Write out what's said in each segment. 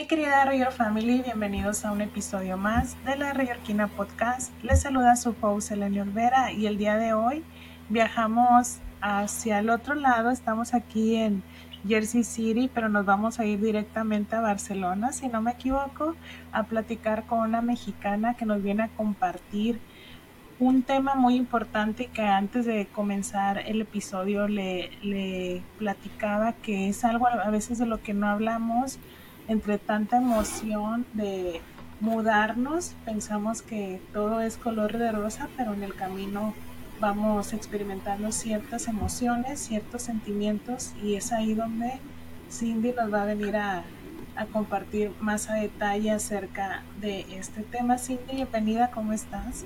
Mi querida Rayor Family, bienvenidos a un episodio más de la Rayorquina Podcast. Les saluda su host Elena Olvera y el día de hoy viajamos hacia el otro lado. Estamos aquí en Jersey City, pero nos vamos a ir directamente a Barcelona, si no me equivoco, a platicar con una mexicana que nos viene a compartir un tema muy importante que antes de comenzar el episodio le platicaba que es algo a veces de lo que no hablamos entre tanta emoción de mudarnos, pensamos que todo es color de rosa, pero en el camino vamos experimentando ciertas emociones, ciertos sentimientos y es ahí donde Cindy nos va a venir a, compartir más a detalle acerca de este tema. Cindy, bienvenida, ¿cómo estás?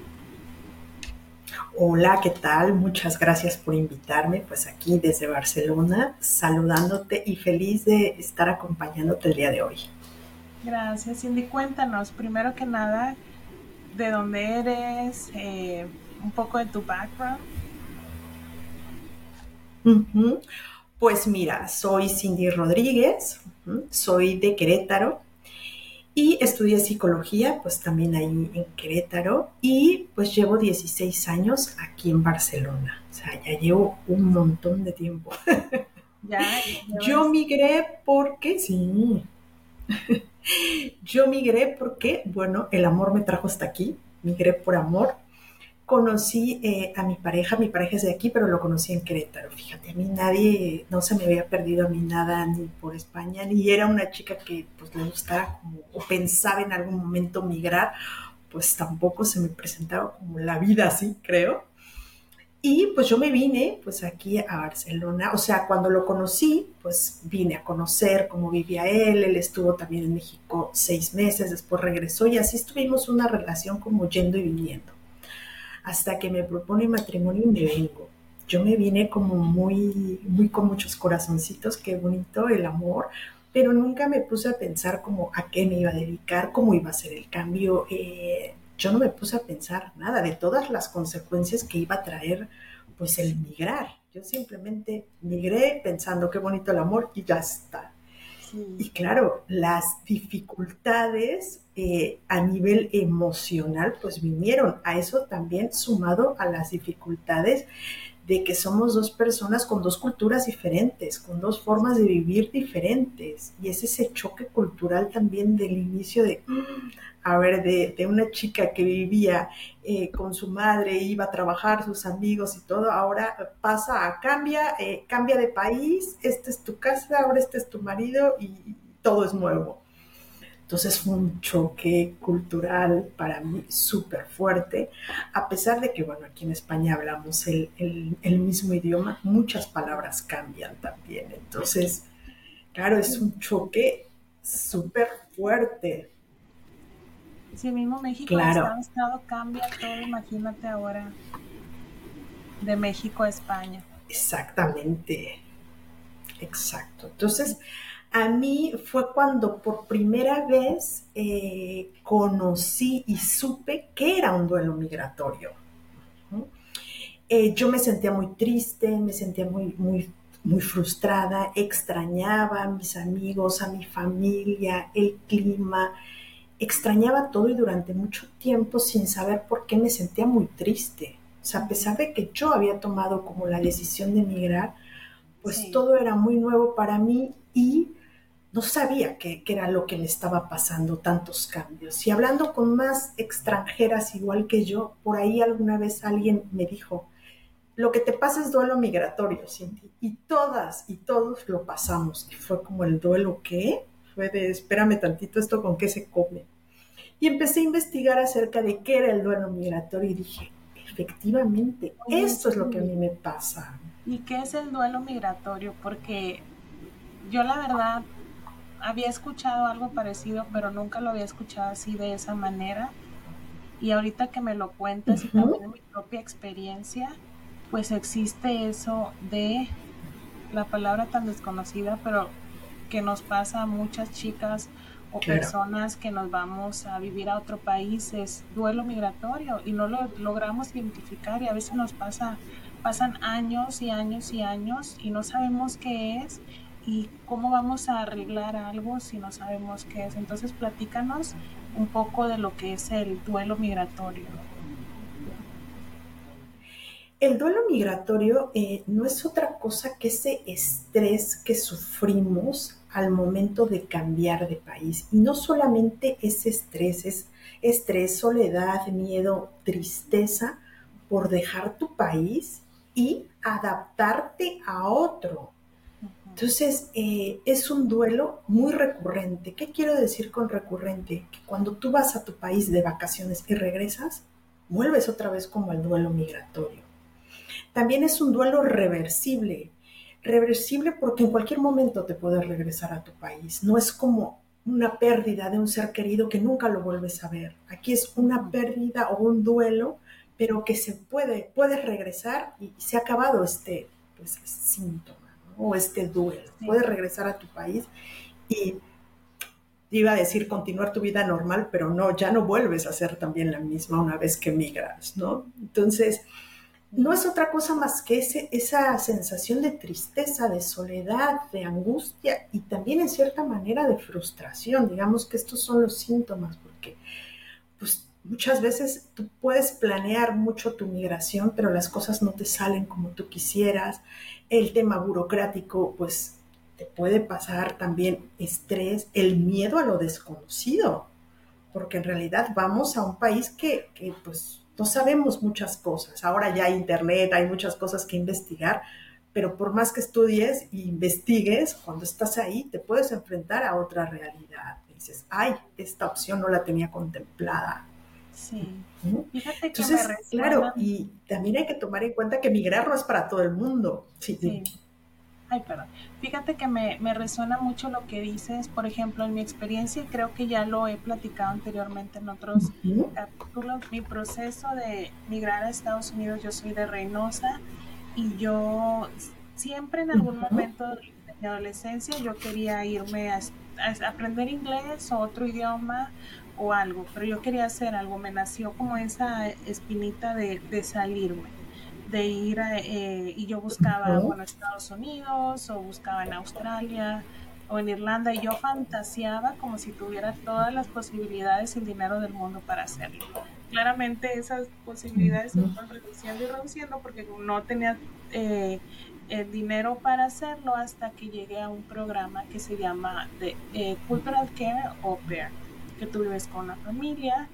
Hola, ¿qué tal? Muchas gracias por invitarme, pues aquí desde Barcelona, saludándote y feliz de estar acompañándote el día de hoy. Gracias, Cindy. Cuéntanos, primero que nada, de dónde eres, eh, un poco de tu background. Pues mira, soy Cindy Rodríguez, soy de Querétaro, y estudié psicología, pues también ahí en Querétaro, y pues llevo 16 años aquí en Barcelona. O sea, ya llevo un montón de tiempo. ¿Ya? Yo migré porque, sí, yo migré porque, bueno, el amor me trajo hasta aquí, migré por amor, conocí eh, a mi pareja, mi pareja es de aquí, pero lo conocí en Querétaro. Fíjate, a mí nadie, no se me había perdido a mí nada ni por España, ni era una chica que pues le gustara como, o pensaba en algún momento migrar, pues tampoco se me presentaba como la vida así, creo. Y pues yo me vine pues aquí a Barcelona, o sea, cuando lo conocí, pues vine a conocer cómo vivía él, él estuvo también en México seis meses, después regresó y así estuvimos una relación como yendo y viniendo hasta que me propone matrimonio y me vengo. Yo me vine como muy, muy con muchos corazoncitos, qué bonito el amor, pero nunca me puse a pensar como a qué me iba a dedicar, cómo iba a ser el cambio. Eh, yo no me puse a pensar nada de todas las consecuencias que iba a traer pues el migrar. Yo simplemente migré pensando qué bonito el amor y ya está. Y claro, las dificultades eh, a nivel emocional pues vinieron. A eso también sumado a las dificultades de que somos dos personas con dos culturas diferentes, con dos formas de vivir diferentes. Y es ese choque cultural también del inicio de, a ver, de, una chica que vivía eh, con su madre, iba a trabajar, sus amigos y todo, ahora pasa a cambia, eh, cambia de país, esta es tu casa, ahora este es tu marido y todo es nuevo. Entonces fue un choque cultural para mí súper fuerte, a pesar de que, bueno, aquí en España hablamos el, mismo idioma, muchas palabras cambian también. Entonces, claro, es un choque súper fuerte. Si mismo México, claro. Estado cambia todo, imagínate ahora, de México a España. Exactamente, exacto. Entonces, a mí fue cuando por primera vez eh, conocí y supe que era un duelo migratorio. Eh, yo me sentía muy triste, me sentía muy, muy, muy frustrada, extrañaba a mis amigos, a mi familia, el clima, extrañaba todo y durante mucho tiempo sin saber por qué me sentía muy triste. O sea, a pesar de que yo había tomado como la decisión de emigrar, pues todo era muy nuevo para mí y no sabía qué, era lo que me estaba pasando, tantos cambios. Y hablando con más extranjeras igual que yo, por ahí alguna vez alguien me dijo, lo que te pasa es duelo migratorio, Cindy. Y todas y todos lo pasamos. Y fue como el duelo que fue de, espérame tantito, esto con qué se come. Y empecé a investigar acerca de qué era el duelo migratorio y dije, efectivamente, esto es lo que a mí me pasa. ¿Y qué es el duelo migratorio? Porque yo la verdad había escuchado algo parecido, pero nunca lo había escuchado así de esa manera. Y ahorita que me lo cuentas y también en mi propia experiencia, pues existe eso de la palabra tan desconocida, pero que nos pasa a muchas chicas o personas que nos vamos a vivir a otro país, es duelo migratorio y no lo logramos identificar y a veces nos pasa, pasan años y años y años y no sabemos qué es y cómo vamos a arreglar algo si no sabemos qué es. Entonces platícanos un poco de lo que es el duelo migratorio. El duelo migratorio eh, no es otra cosa que ese estrés que sufrimos al momento de cambiar de país. Y no solamente ese estrés, es estrés, soledad, miedo, tristeza por dejar tu país y adaptarte a otro. Entonces, eh, es un duelo muy recurrente. ¿Qué quiero decir con recurrente? Que cuando tú vas a tu país de vacaciones y regresas, vuelves otra vez como el duelo migratorio. También es un duelo reversible. Reversible porque en cualquier momento te puedes regresar a tu país. No es como una pérdida de un ser querido que nunca lo vuelves a ver. Aquí es una pérdida o un duelo, pero que se puede, puedes regresar y se ha acabado este pues, síntoma o este duelo. Puedes regresar a tu país y iba a decir continuar tu vida normal, pero no, ya no vuelves a ser también la misma una vez que migras, ¿no? Entonces, no es otra cosa más que ese, esa sensación de tristeza, de soledad, de angustia y también en cierta manera de frustración. Digamos que estos son los síntomas, porque pues muchas veces tú puedes planear mucho tu migración, pero las cosas no te salen como tú quisieras. El tema burocrático, pues te puede pasar también estrés, el miedo a lo desconocido, porque en realidad vamos a un país que, pues no sabemos muchas cosas. Ahora ya hay internet, hay muchas cosas que investigar, pero por más que estudies e investigues, cuando estás ahí te puedes enfrentar a otra realidad. dices, ay, esta opción no la tenía contemplada. Sí. Fíjate que Entonces, claro, y también hay que tomar en cuenta que migrar no es para todo el mundo. sí. sí. Ay, perdón. Fíjate que me, me, resuena mucho lo que dices. Por ejemplo, en mi experiencia, creo que ya lo he platicado anteriormente en otros capítulos. Mi proceso de migrar a Estados Unidos, yo soy de Reynosa y yo siempre en algún momento de mi adolescencia yo quería irme a, aprender inglés o otro idioma o algo, pero yo quería hacer algo. Me nació como esa espinita de, de salirme de ir eh, y yo buscaba en Estados Unidos o buscaba en Australia o en Irlanda y yo fantaseaba como si tuviera todas las posibilidades y el dinero del mundo para hacerlo. Claramente esas posibilidades se fueron reduciendo y reduciendo porque no tenía eh, el dinero para hacerlo hasta que llegué a un programa que se llama de, eh, Cultural Care Au Pair que tú vives con la familia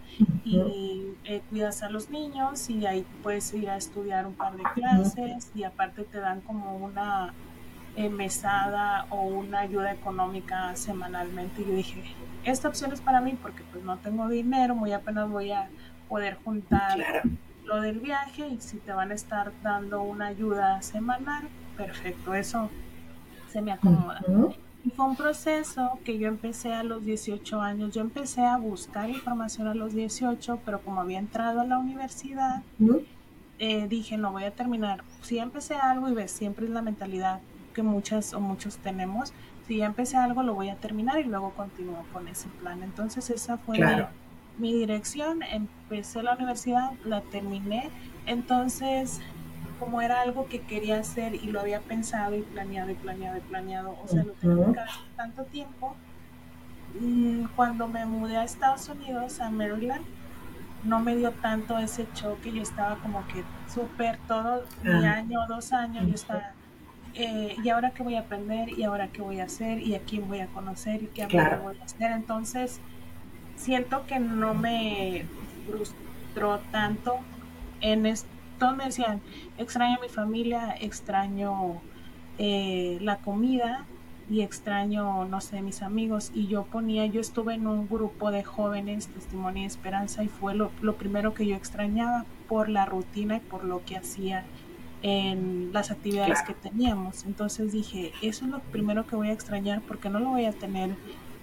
y eh, cuidas a los niños y ahí puedes ir a estudiar un par de clases y aparte te dan como una eh, mesada o una ayuda económica semanalmente. Y yo dije, esta opción es para mí porque pues no tengo dinero, muy apenas voy a poder juntar lo del viaje y si te van a estar dando una ayuda semanal, perfecto, eso se me acomoda. Y fue un proceso que yo empecé a los 18 años. Yo empecé a buscar información a los 18, pero como había entrado a la universidad, eh, dije, no voy a terminar. Si ya empecé algo y ves, siempre es la mentalidad que muchas o muchos tenemos. Si ya empecé algo, lo voy a terminar y luego continúo con ese plan. Entonces esa fue mi dirección. Empecé la universidad, la terminé. Entonces como era algo que quería hacer y lo había pensado y planeado y planeado y planeado, o sea, lo tenía tanto tiempo, mm, cuando me mudé a Estados Unidos, a Maryland, no me dio tanto ese choque, yo estaba como que súper todo mi ah. año, dos años, yo estaba, eh, y ahora qué voy a aprender, y ahora qué voy a hacer, y a quién voy a conocer, y qué voy a hacer, entonces siento que no me frustró tanto en este todos me decían, extraño a mi familia, extraño eh, la comida y extraño, no sé, mis amigos. Y yo ponía, yo estuve en un grupo de jóvenes, Testimonio y Esperanza, y fue lo, primero que yo extrañaba por la rutina y por lo que hacía en las actividades que teníamos. Entonces dije, eso es lo primero que voy a extrañar porque no lo voy a tener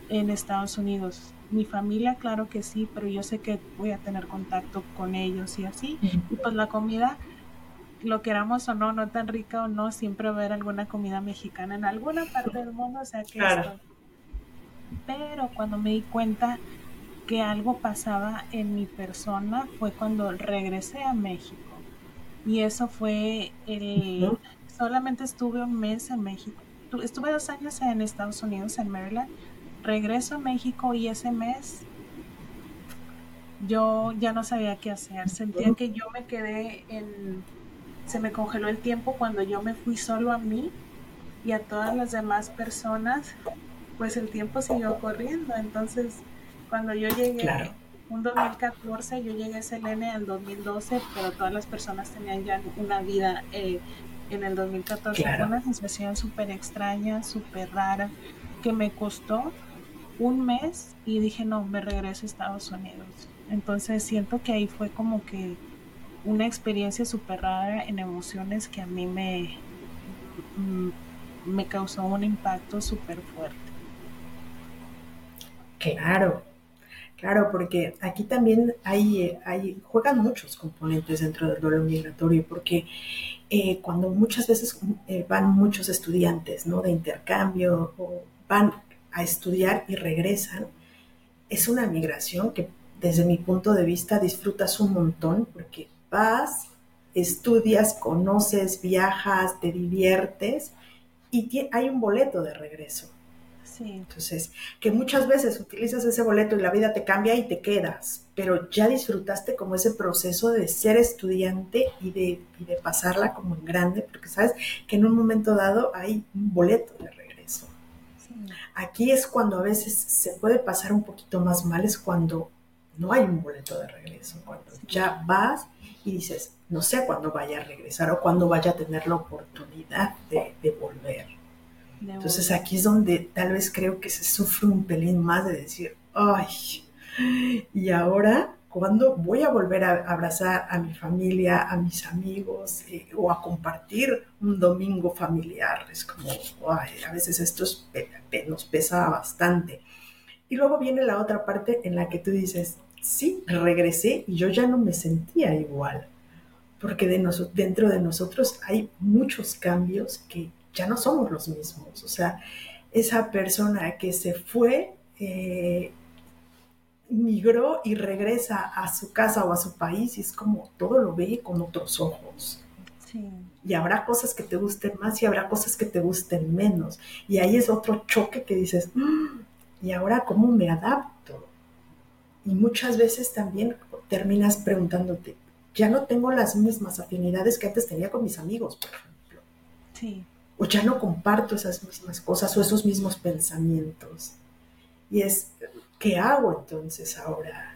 en Estados Unidos mi familia, claro que sí, pero yo sé que voy a tener contacto con ellos y así. Y pues la comida, lo queramos o no, no tan rica o no, siempre va a haber alguna comida mexicana en alguna parte del mundo, o sea que esto. Pero cuando me di cuenta que algo pasaba en mi persona fue cuando regresé a México. Y eso fue el... Solamente estuve un mes en México estuve dos años en Estados Unidos, en Maryland. Regreso a México y ese mes yo ya no sabía qué hacer. Sentía que yo me quedé en... Se me congeló el tiempo cuando yo me fui solo a mí y a todas las demás personas, pues el tiempo siguió corriendo. Entonces, cuando yo llegué, un 2014, yo llegué a Selene en 2012, pero todas las personas tenían ya una vida eh, en el 2014. Fue una sensación súper extraña, súper rara, que me costó un mes y dije, no, me regreso a Estados Unidos. Entonces siento que ahí fue como que una experiencia súper rara en emociones que a mí me, mm, me causó un impacto súper fuerte. Claro, claro, porque aquí también hay, hay, juegan muchos componentes dentro del duelo migratorio, porque eh, cuando muchas veces eh, van muchos estudiantes ¿no? de intercambio o van a estudiar y regresan, es una migración que desde mi punto de vista disfrutas un montón porque vas, estudias, conoces, viajas, te diviertes y hay un boleto de regreso. Sí. Entonces, que muchas veces utilizas ese boleto y la vida te cambia y te quedas, pero ya disfrutaste como ese proceso de ser estudiante y de, y de pasarla como en grande, porque sabes que en un momento dado hay un boleto de regreso. Aquí es cuando a veces se puede pasar un poquito más mal, es cuando no hay un boleto de regreso, cuando ya vas y dices, no sé cuándo vaya a regresar o cuándo vaya a tener la oportunidad de, volver. Entonces aquí es donde tal vez creo que se sufre un pelín más de decir, ay, y ahora, ¿cuándo voy a volver a abrazar a mi familia, a mis amigos eh, o a compartir un domingo familiar? Es como, ay, a veces esto nos pesa bastante. Y luego viene la otra parte en la que tú dices, sí, regresé y yo ya no me sentía igual, porque dentro de nosotros hay muchos cambios que ya no somos los mismos. O sea, esa persona que se fue, eh, migró y regresa a su casa o a su país y es como todo lo ve con otros ojos. Y habrá cosas que te gusten más y habrá cosas que te gusten menos. Y ahí es otro choque que dices, mm, ¿y ahora cómo me adapto? Y muchas veces también terminas preguntándote, ya no tengo las mismas afinidades que antes tenía con mis amigos, por ejemplo. Sí. O ya no comparto esas mismas cosas o esos mismos pensamientos. Y es, ¿qué hago entonces ahora?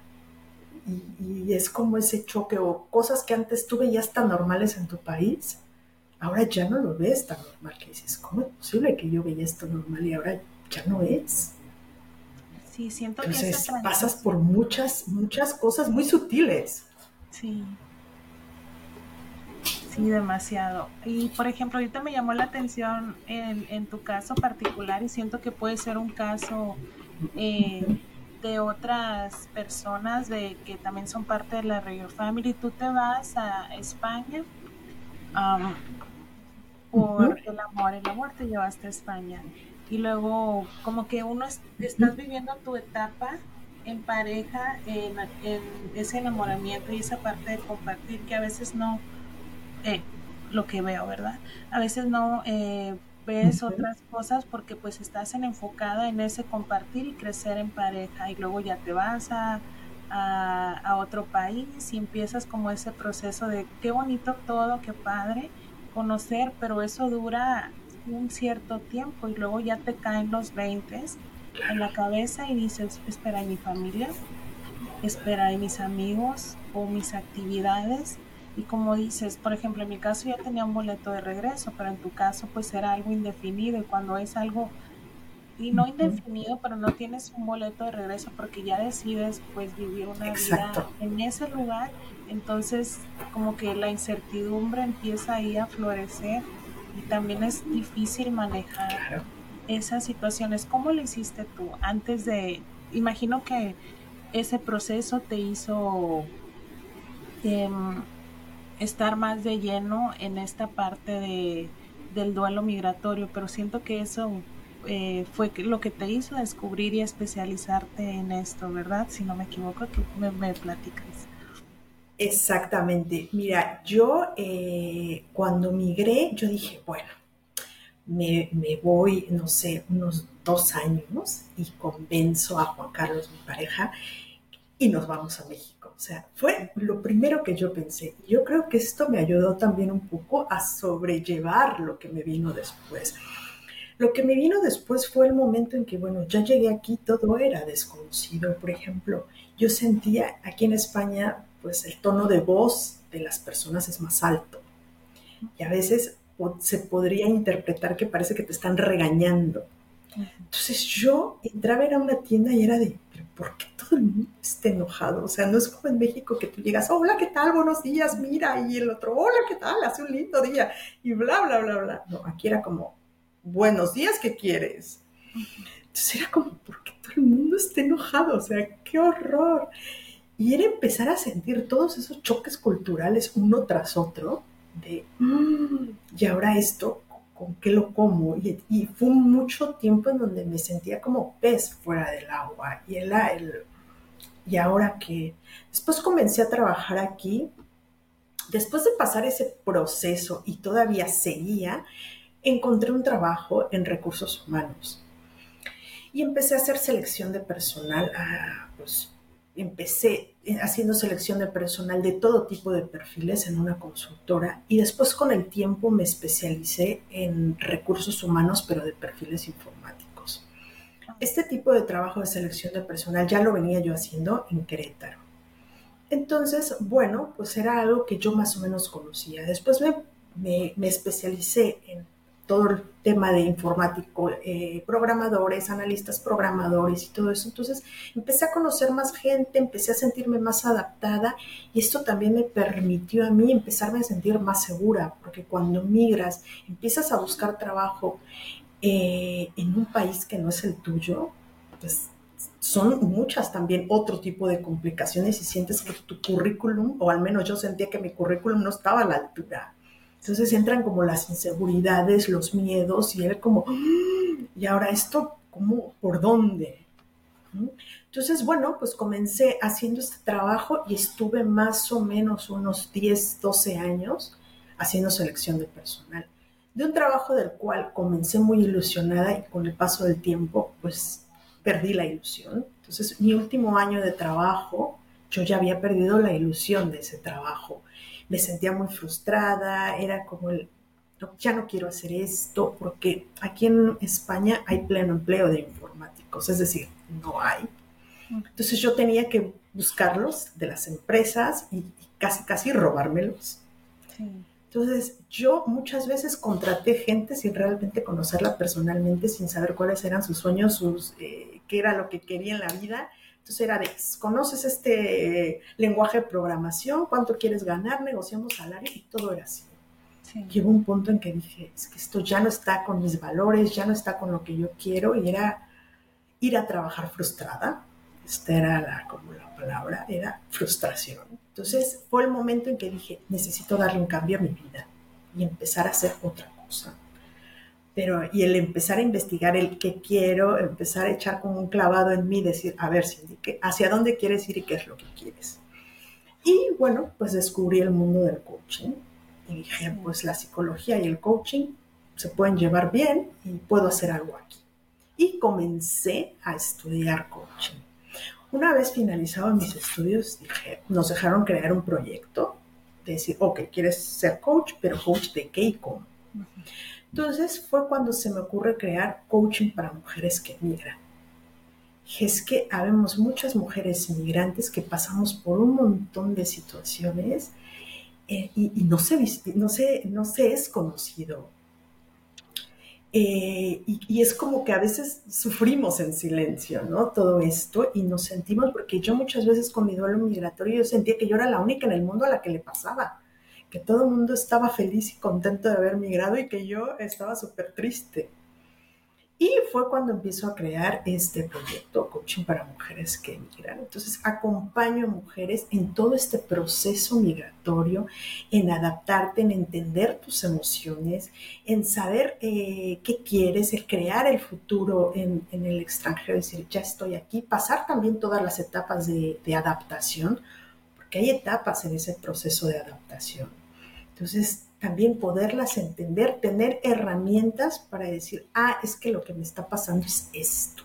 Y, es como ese choque o cosas que antes tú veías tan normales en tu país, ahora ya no lo ves tan normal, que dices, ¿cómo es posible que yo veía esto normal y ahora ya no es? Sí, siento Entonces, que pasas por muchas, muchas cosas muy sutiles. Sí. Sí, demasiado. Y por ejemplo, ahorita me llamó la atención en, en tu caso particular y siento que puede ser un caso eh, de otras personas de que también son parte de la Real Family. Tú te vas a España um, por el amor, el amor te llevaste a España y luego como que uno estás viviendo tu etapa en pareja, en, ese enamoramiento y esa parte de compartir que a veces no, eh, lo que veo, ¿verdad? A veces no eh, ves otras cosas porque pues estás en enfocada en ese compartir y crecer en pareja y luego ya te vas a, a, a otro país y empiezas como ese proceso de qué bonito todo, qué padre conocer, pero eso dura un cierto tiempo y luego ya te caen los 20 en la cabeza y dices, espera, ¿y mi familia? Espera, ¿y mis amigos o mis actividades? Y como dices, por ejemplo, en mi caso ya tenía un boleto de regreso, pero en tu caso pues era algo indefinido y cuando es algo, y no indefinido, pero no tienes un boleto de regreso porque ya decides pues vivir una vida en ese lugar, entonces como que la incertidumbre empieza ahí a florecer y también es difícil manejar esas situaciones. ¿Cómo lo hiciste tú antes de, imagino que ese proceso te hizo em, estar más de lleno en esta parte de, del duelo migratorio, pero siento que eso eh, fue lo que te hizo descubrir y especializarte en esto, ¿verdad? Si no me equivoco, tú me, platicas. Exactamente. Mira, yo eh, cuando migré, yo dije, bueno, me, me, voy, no sé, unos dos años y convenzo a Juan Carlos, mi pareja, y nos vamos a México. O sea, fue lo primero que yo pensé. Yo creo que esto me ayudó también un poco a sobrellevar lo que me vino después. Lo que me vino después fue el momento en que, bueno, ya llegué aquí, todo era desconocido. Por ejemplo, yo sentía aquí en España, pues el tono de voz de las personas es más alto. Y a veces se podría interpretar que parece que te están regañando. Entonces yo entraba a una tienda y era de, ¿por qué todo el mundo está enojado? O sea, no es como en México que tú llegas, hola, ¿qué tal? Buenos días, mira, y el otro, hola, ¿qué tal? Hace un lindo día, y bla, bla, bla, bla. No, aquí era como, buenos días, ¿qué quieres? Entonces era como, ¿por qué todo el mundo está enojado? O sea, qué horror. Y era empezar a sentir todos esos choques culturales uno tras otro de, mm, y ahora esto, ¿con qué lo como? Y, fue mucho tiempo en donde me sentía como pez fuera del agua. Y, el, el, y ahora que después comencé a trabajar aquí, después de pasar ese proceso y todavía seguía, encontré un trabajo en recursos humanos. Y empecé a hacer selección de personal, ah, pues empecé haciendo selección de personal de todo tipo de perfiles en una consultora y después con el tiempo me especialicé en recursos humanos, pero de perfiles informáticos. Este tipo de trabajo de selección de personal ya lo venía yo haciendo en Querétaro. Entonces, bueno, pues era algo que yo más o menos conocía. Después me, me especialicé en todo el tema de informático, eh, programadores, analistas programadores y todo eso. Entonces empecé a conocer más gente, empecé a sentirme más adaptada y esto también me permitió a mí empezarme a sentir más segura, porque cuando migras, empiezas a buscar trabajo eh, en un país que no es el tuyo, pues son muchas también otro tipo de complicaciones y sientes que tu currículum, o al menos yo sentía que mi currículum no estaba a la altura entonces entran como las inseguridades, los miedos y él como, mm, y ahora esto, ¿cómo? ¿Por dónde? Entonces, bueno, pues comencé haciendo este trabajo y estuve más o menos unos 10, 12 años haciendo selección de personal. De un trabajo del cual comencé muy ilusionada y con el paso del tiempo, pues perdí la ilusión. Entonces, mi último año de trabajo, yo ya había perdido la ilusión de ese trabajo me sentía muy frustrada, era como el, ya no quiero hacer esto, porque aquí en España hay pleno empleo de informáticos, es decir, no hay. Entonces yo tenía que buscarlos de las empresas y, casi, casi robármelos. Entonces yo muchas veces contraté gente sin realmente conocerla personalmente, sin saber cuáles eran sus sueños, sus, eh, qué era lo que quería en la vida entonces era de, conoces este lenguaje de programación, cuánto quieres ganar, negociamos salario y todo era así. Llegó un punto en que dije, es que esto ya no está con mis valores, ya no está con lo que yo quiero y era ir a trabajar frustrada. Esta era la, como la palabra, era frustración. Entonces fue el momento en que dije, necesito darle un cambio a mi vida y empezar a hacer otra cosa pero y el empezar a investigar el qué quiero, empezar a echar como un clavado en mí, decir, a ver, Cindy, ¿hacia dónde quieres ir y qué es lo que quieres? Y bueno, pues descubrí el mundo del coaching y dije, pues la psicología y el coaching se pueden llevar bien y puedo hacer algo aquí. Y comencé a estudiar coaching. Una vez finalizados mis estudios, dije, nos dejaron crear un proyecto, de decir, ok, quieres ser coach, pero coach de qué y cómo. Entonces fue cuando se me ocurre crear coaching para mujeres que migran. es que habemos muchas mujeres inmigrantes que pasamos por un montón de situaciones eh, y, no, se, no, es conocido. Eh, y, y, es como que a veces sufrimos en silencio, ¿no? Todo esto y nos sentimos, porque yo muchas veces con mi duelo migratorio yo sentía que yo era la única en el mundo a la que le pasaba que todo el mundo estaba feliz y contento de haber migrado y que yo estaba súper triste. Y fue cuando empiezo a crear este proyecto, Coaching para Mujeres que Migran. Entonces, acompaño a mujeres en todo este proceso migratorio, en adaptarte, en entender tus emociones, en saber eh, qué quieres, en crear el futuro en, el extranjero, decir, ya estoy aquí, pasar también todas las etapas de, de adaptación, porque hay etapas en ese proceso de adaptación. Entonces, también poderlas entender, tener herramientas para decir, ah, es que lo que me está pasando es esto.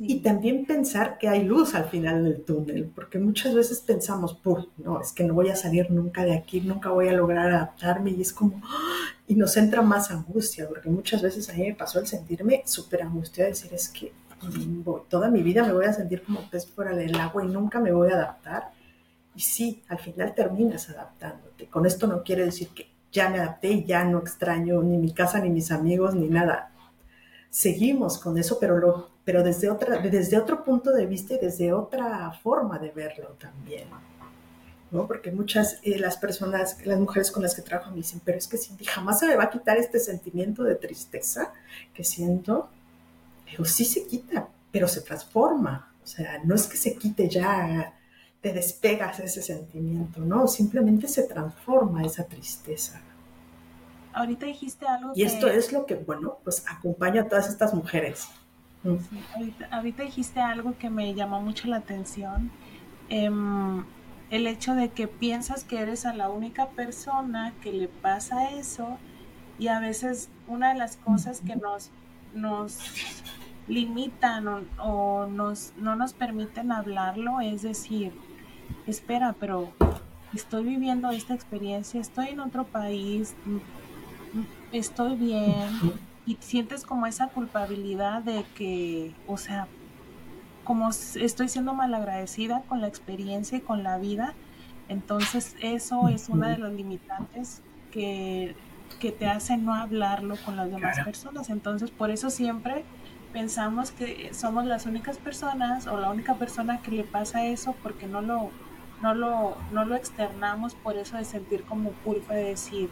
Y también pensar que hay luz al final del túnel, porque muchas veces pensamos, pues, no, es que no voy a salir nunca de aquí, nunca voy a lograr adaptarme, y es como, ¡ah! y nos entra más angustia, porque muchas veces a mí me pasó el sentirme súper angustiada, decir, es que toda mi vida me voy a sentir como pez fuera del agua y nunca me voy a adaptar. Y sí, al final terminas adaptándote. Con esto no quiere decir que ya me adapté y ya no extraño ni mi casa, ni mis amigos, ni nada. Seguimos con eso, pero, lo, pero desde, otra, desde otro punto de vista y desde otra forma de verlo también. ¿no? Porque muchas eh, las personas, las mujeres con las que trabajo me dicen, pero es que Cindy, jamás se me va a quitar este sentimiento de tristeza que siento. Digo, sí se quita, pero se transforma. O sea, no es que se quite ya, te despegas de ese sentimiento, ¿no? Simplemente se transforma esa tristeza. Ahorita dijiste algo. Y esto es lo que, bueno, pues acompaña a todas estas mujeres. Ahorita, dijiste algo que me llamó mucho la atención. Em, el hecho de que piensas que eres a la única persona que le pasa eso y a veces una de las cosas que nos, nos limitan o, nos, no nos permiten hablarlo es decir, espera, pero estoy viviendo esta experiencia, estoy en otro país, estoy bien y sientes como esa culpabilidad de que, o sea, como estoy siendo malagradecida con la experiencia y con la vida, entonces eso es una de las limitantes que, que te hace no hablarlo con las demás personas. Entonces por eso siempre pensamos que somos las únicas personas o la única persona que le pasa eso porque no lo no lo, no lo externamos por eso de sentir como culpa de decir,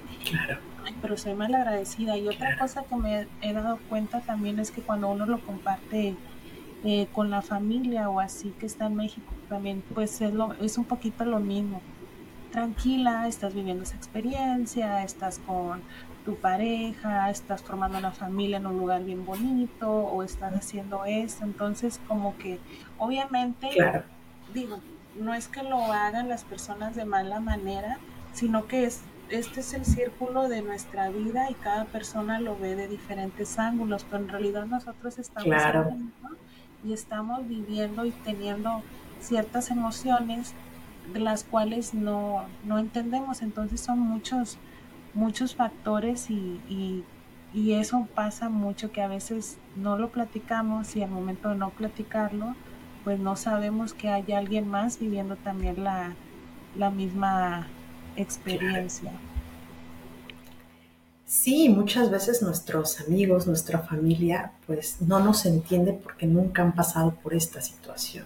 Ay, pero soy mal agradecida. Y otra cosa que me he dado cuenta también es que cuando uno lo comparte eh, con la familia o así que está en México también, pues es, lo, es un poquito lo mismo. Tranquila, estás viviendo esa experiencia, estás con tu pareja, estás formando una familia en un lugar bien bonito o estás haciendo esto. Entonces, como que obviamente, digo, no es que lo hagan las personas de mala manera, sino que es, este es el círculo de nuestra vida y cada persona lo ve de diferentes ángulos, pero en realidad nosotros estamos y estamos viviendo y teniendo ciertas emociones de las cuales no, no entendemos. Entonces son muchos, muchos factores y, y, y, eso pasa mucho que a veces no lo platicamos y al momento de no platicarlo, pues no sabemos que hay alguien más viviendo también la, misma experiencia. Sí, muchas veces nuestros amigos, nuestra familia, pues no nos entiende porque nunca han pasado por esta situación.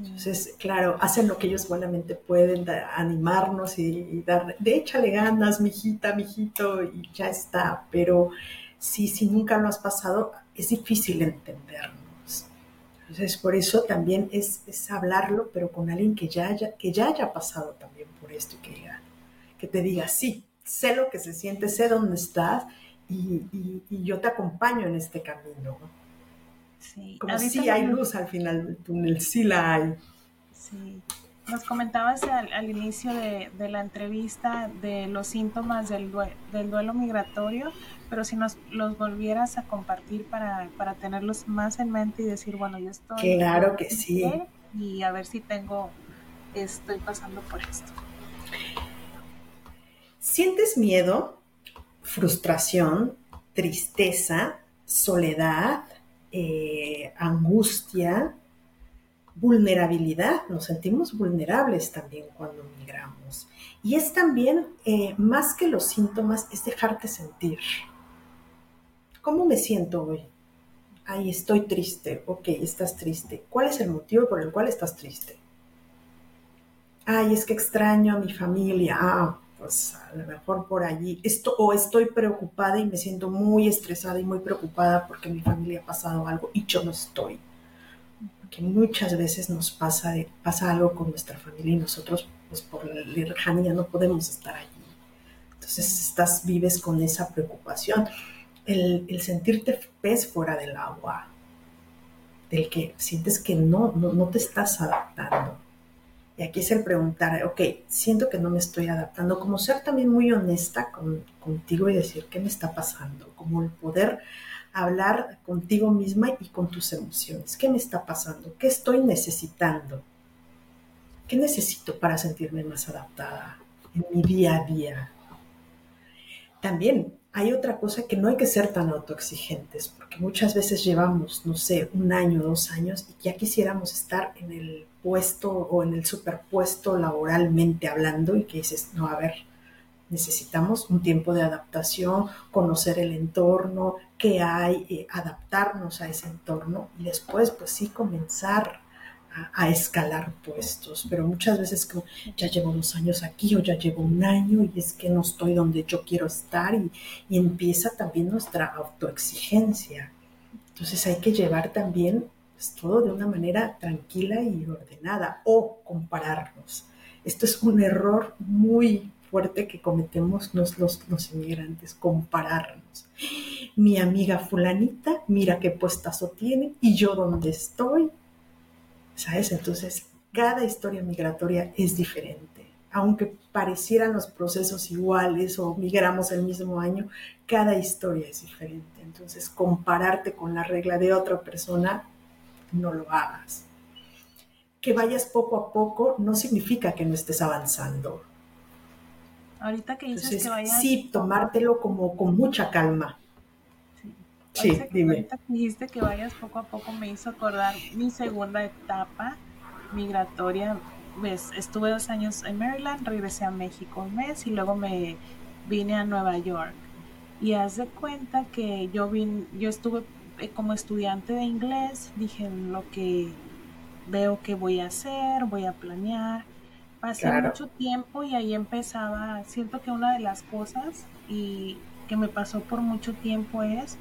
Entonces, claro, hacen lo que ellos buenamente pueden, animarnos y, dar, de échale ganas, mijita, mijito, y ya está. Pero sí, si nunca lo has pasado, es difícil entenderlo. Entonces, por eso también es, hablarlo, pero con alguien que ya, haya, que ya haya pasado también por esto y que, que te diga, sí, sé lo que se siente, sé dónde estás y, yo te acompaño en este camino. Sí. Como si hay luz al final del túnel, sí la hay. Sí. Nos comentabas al, inicio de, la entrevista de los síntomas del, del duelo migratorio, pero si nos los volvieras a compartir para, tenerlos más en mente y decir, bueno, yo estoy... Claro que sí. Y a ver si tengo, estoy pasando por esto. ¿Sientes miedo, frustración, tristeza, soledad, eh, angustia, vulnerabilidad? Nos sentimos vulnerables también cuando migramos. Y es también, eh, más que los síntomas, es dejarte sentir ¿Cómo me siento hoy? Ay, estoy triste. Ok, estás triste. ¿Cuál es el motivo por el cual estás triste? Ay, es que extraño a mi familia. Ah, pues a lo mejor por allí. Esto, o estoy preocupada y me siento muy estresada y muy preocupada porque mi familia ha pasado algo y yo no estoy. Porque muchas veces nos pasa, pasa algo con nuestra familia y nosotros, pues por la lejanía, no podemos estar allí. Entonces estás, vives con esa preocupación el, sentirte pez fuera del agua, del que sientes que no, no, te estás adaptando. Y aquí es el preguntar, ok, siento que no me estoy adaptando, como ser también muy honesta con, contigo y decir qué me está pasando, como el poder hablar contigo misma y con tus emociones. ¿Qué me está pasando? ¿Qué estoy necesitando? ¿Qué necesito para sentirme más adaptada en mi día a día? También hay otra cosa que no hay que ser tan autoexigentes, porque muchas veces llevamos, no sé, un año, dos años y ya quisiéramos estar en el puesto o en el superpuesto laboralmente hablando y que dices, no, a ver, necesitamos un tiempo de adaptación, conocer el entorno, qué hay, eh, adaptarnos a ese entorno y después, pues sí, comenzar a, escalar puestos, pero muchas veces como ya llevo dos años aquí o ya llevo un año y es que no estoy donde yo quiero estar y, empieza también nuestra autoexigencia. Entonces hay que llevar también pues, todo de una manera tranquila y ordenada o compararnos. Esto es un error muy fuerte que cometemos los, los, los inmigrantes, compararnos. Mi amiga fulanita, mira qué puestazo tiene y yo dónde estoy ¿sabes? Entonces, cada historia migratoria es diferente. Aunque parecieran los procesos iguales o migramos el mismo año, cada historia es diferente. Entonces, compararte con la regla de otra persona, no lo hagas. Que vayas poco a poco no significa que no estés avanzando. Ahorita que dices que vayas... Sí, tomártelo como con mucha calma. Sí, dime. Ahorita que dijiste que vayas poco a poco me hizo acordar mi segunda etapa migratoria. Pues, estuve dos años en Maryland, regresé a México un mes y luego me vine a Nueva York. Y haz de cuenta que yo vine, yo estuve eh, como estudiante de inglés, dije lo que veo que voy a hacer, voy a planear. Pasé mucho tiempo y ahí empezaba, siento que una de las cosas y que me pasó por mucho tiempo es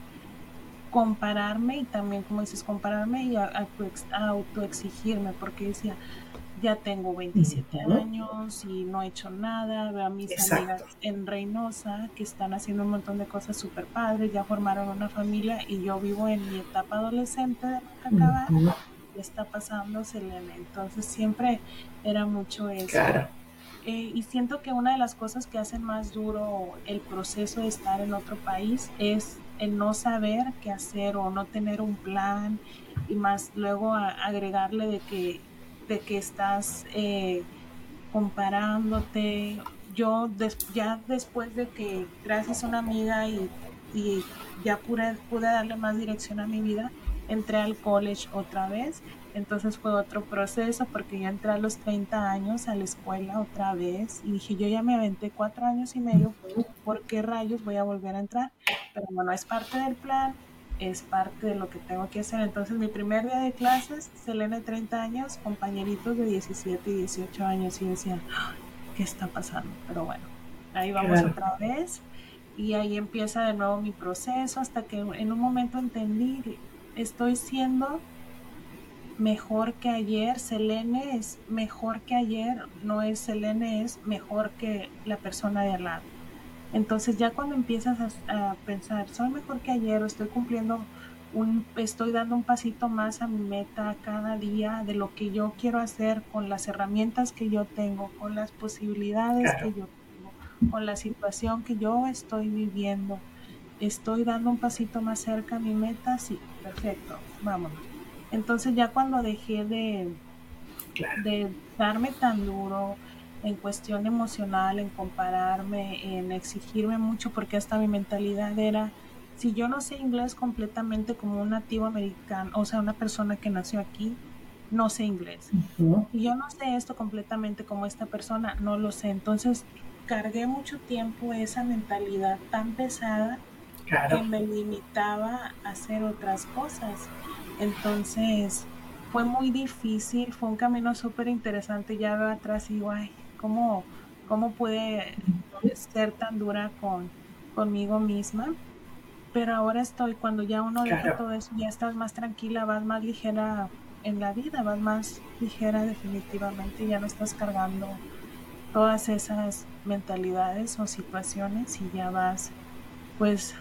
compararme y también, como dices, compararme y autoexigirme, porque decía, ya tengo 27 años y no he hecho nada, veo a mis amigas en Reynosa que están haciendo un montón de cosas súper padres, ya formaron una familia y yo vivo en mi etapa adolescente de acabar, está pasando Selena, entonces siempre era mucho eso. Eh, y siento que una de las cosas que hacen más duro el proceso de estar en otro país es el no saber qué hacer o no tener un plan y más luego agregarle de que, de que estás eh, comparándote. Yo ya después de que gracias a una amiga y, y ya pude, pude darle más dirección a mi vida, entré al college otra vez entonces fue otro proceso porque yo entré a los 30 años a la escuela otra vez y dije, yo ya me aventé cuatro años y medio, ¿por qué rayos voy a volver a entrar? Pero bueno, es parte del plan, es parte de lo que tengo que hacer. Entonces mi primer día de clases, Selene 30 años, compañeritos de 17 y 18 años y decían, ¿qué está pasando? Pero bueno, ahí vamos otra vez y ahí empieza de nuevo mi proceso hasta que en un momento entendí, estoy siendo mejor que ayer, Selene es mejor que ayer, no es Selene, es mejor que la persona de al lado. Entonces ya cuando empiezas a, pensar, soy mejor que ayer estoy cumpliendo un, estoy dando un pasito más a mi meta cada día de lo que yo quiero hacer con las herramientas que yo tengo, con las posibilidades que yo tengo, con la situación que yo estoy viviendo. Estoy dando un pasito más cerca a mi meta, sí, perfecto, vámonos. Entonces ya cuando dejé de, de darme tan duro en cuestión emocional, en compararme, en exigirme mucho, porque hasta mi mentalidad era, si yo no sé inglés completamente como un nativo americano, o sea, una persona que nació aquí, no sé inglés. Y yo no sé esto completamente como esta persona, no lo sé. Entonces cargué mucho tiempo esa mentalidad tan pesada que me limitaba a hacer otras cosas. Entonces fue muy difícil, fue un camino súper interesante. Ya veo atrás y digo, ay, ¿cómo, cómo puede ser tan dura con, conmigo misma? Pero ahora estoy, cuando ya uno deja todo eso, ya estás más tranquila, vas más ligera en la vida, vas más ligera definitivamente, ya no estás cargando todas esas mentalidades o situaciones y ya vas pues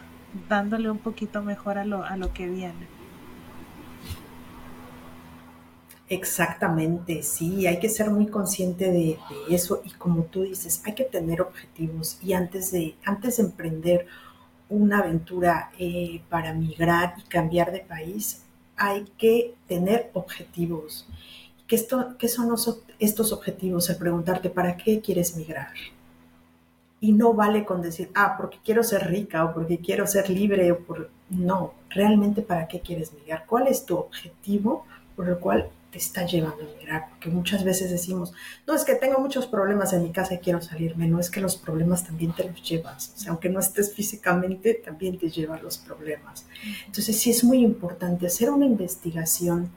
dándole un poquito mejor a lo, a lo que viene. Exactamente, sí, hay que ser muy consciente de, eso y como tú dices, hay que tener objetivos y antes de, antes de emprender una aventura eh, para migrar y cambiar de país, hay que tener objetivos. ¿Qué, esto, qué son estos objetivos? El preguntarte, ¿para qué quieres migrar? Y no vale con decir, ah, porque quiero ser rica o porque quiero ser libre o por... No, realmente para qué quieres migrar. ¿Cuál es tu objetivo por el cual te está llevando a migrar, porque muchas veces decimos, no, es que tengo muchos problemas en mi casa y quiero salirme, no es que los problemas también te los llevas, o sea, aunque no estés físicamente, también te llevan los problemas. Entonces sí es muy importante hacer una investigación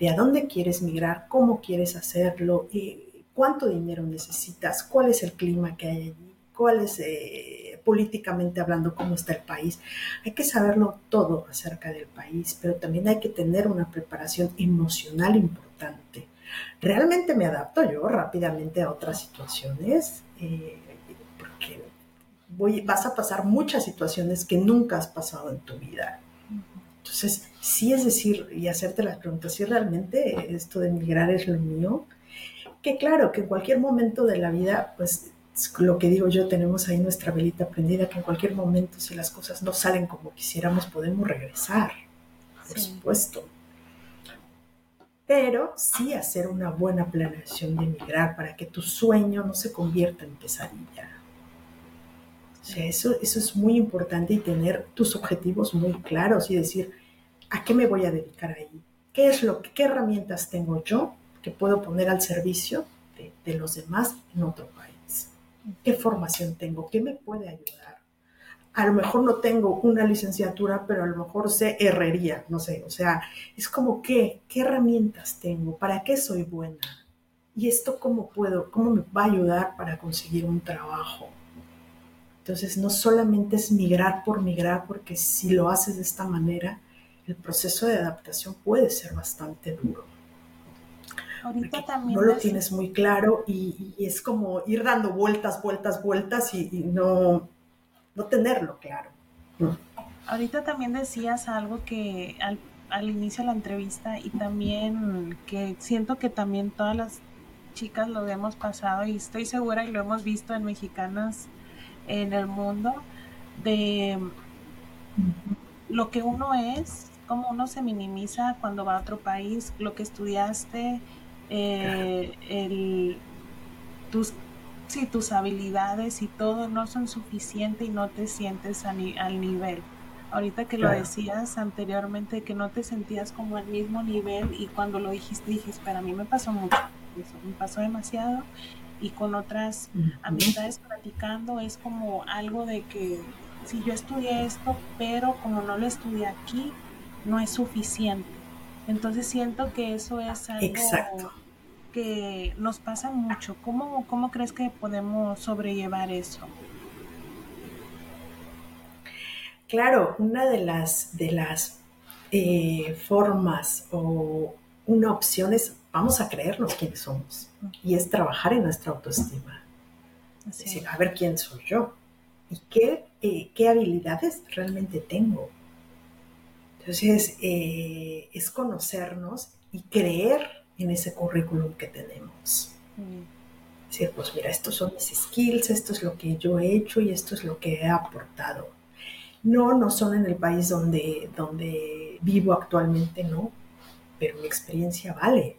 de a dónde quieres migrar, cómo quieres hacerlo, eh, cuánto dinero necesitas, cuál es el clima que hay allí, cuál es... Eh, políticamente hablando cómo está el país. Hay que saberlo todo acerca del país, pero también hay que tener una preparación emocional importante. Realmente me adapto yo rápidamente a otras situaciones, eh, porque voy, vas a pasar muchas situaciones que nunca has pasado en tu vida. Entonces, sí es decir, y hacerte las preguntas, si realmente esto de migrar es lo mío, que claro, que en cualquier momento de la vida, pues lo que digo yo, tenemos ahí nuestra velita prendida que en cualquier momento, si las cosas no salen como quisiéramos, podemos regresar, por supuesto. Pero sí hacer una buena planeación de emigrar para que tu sueño no se convierta en pesadilla. O sea, eso, eso es muy importante y tener tus objetivos muy claros y decir, ¿a qué me voy a dedicar ahí? ¿Qué es lo qué herramientas tengo yo que puedo poner al servicio de, de los demás en otro país? ¿Qué formación tengo? ¿Qué me puede ayudar? A lo mejor no tengo una licenciatura, pero a lo mejor sé herrería, no sé. O sea, es como qué, qué herramientas tengo, para qué soy buena. Y esto cómo puedo, cómo me va a ayudar para conseguir un trabajo. Entonces, no solamente es migrar por migrar, porque si lo haces de esta manera, el proceso de adaptación puede ser bastante duro. Ahorita también no lo tienes muy claro y, es como ir dando vueltas, vueltas, vueltas y, no, no tenerlo claro. Ahorita también decías algo que al, al inicio de la entrevista y también que siento que también todas las chicas lo hemos pasado y estoy segura y lo hemos visto en mexicanas en el mundo de lo que uno es, cómo uno se minimiza cuando va a otro país, lo que estudiaste, eh, el, tus, si tus habilidades y todo no son suficientes y no te sientes al nivel. Ahorita que lo decías anteriormente, que no te sentías como al mismo nivel y cuando lo dijiste, dije, espera, a mí me pasó mucho, me pasó demasiado y con otras amistades platicando es como algo de que si yo estudié esto, pero como no lo estudié aquí, no es suficiente. Entonces siento que eso es algo que nos pasa mucho. ¿Cómo, ¿Cómo crees que podemos sobrellevar eso? Claro, una de las, de las eh, formas o una opción es vamos a creernos quiénes somos y es trabajar en nuestra autoestima. Es decir, a ver quién soy yo y qué, eh, qué habilidades realmente tengo. Entonces, eh, es conocernos y creer en ese currículum que tenemos. Mm. Decir, pues mira, estos son mis skills, esto es lo que yo he hecho y esto es lo que he aportado. No, no son en el país donde, donde vivo actualmente, no, pero mi experiencia vale.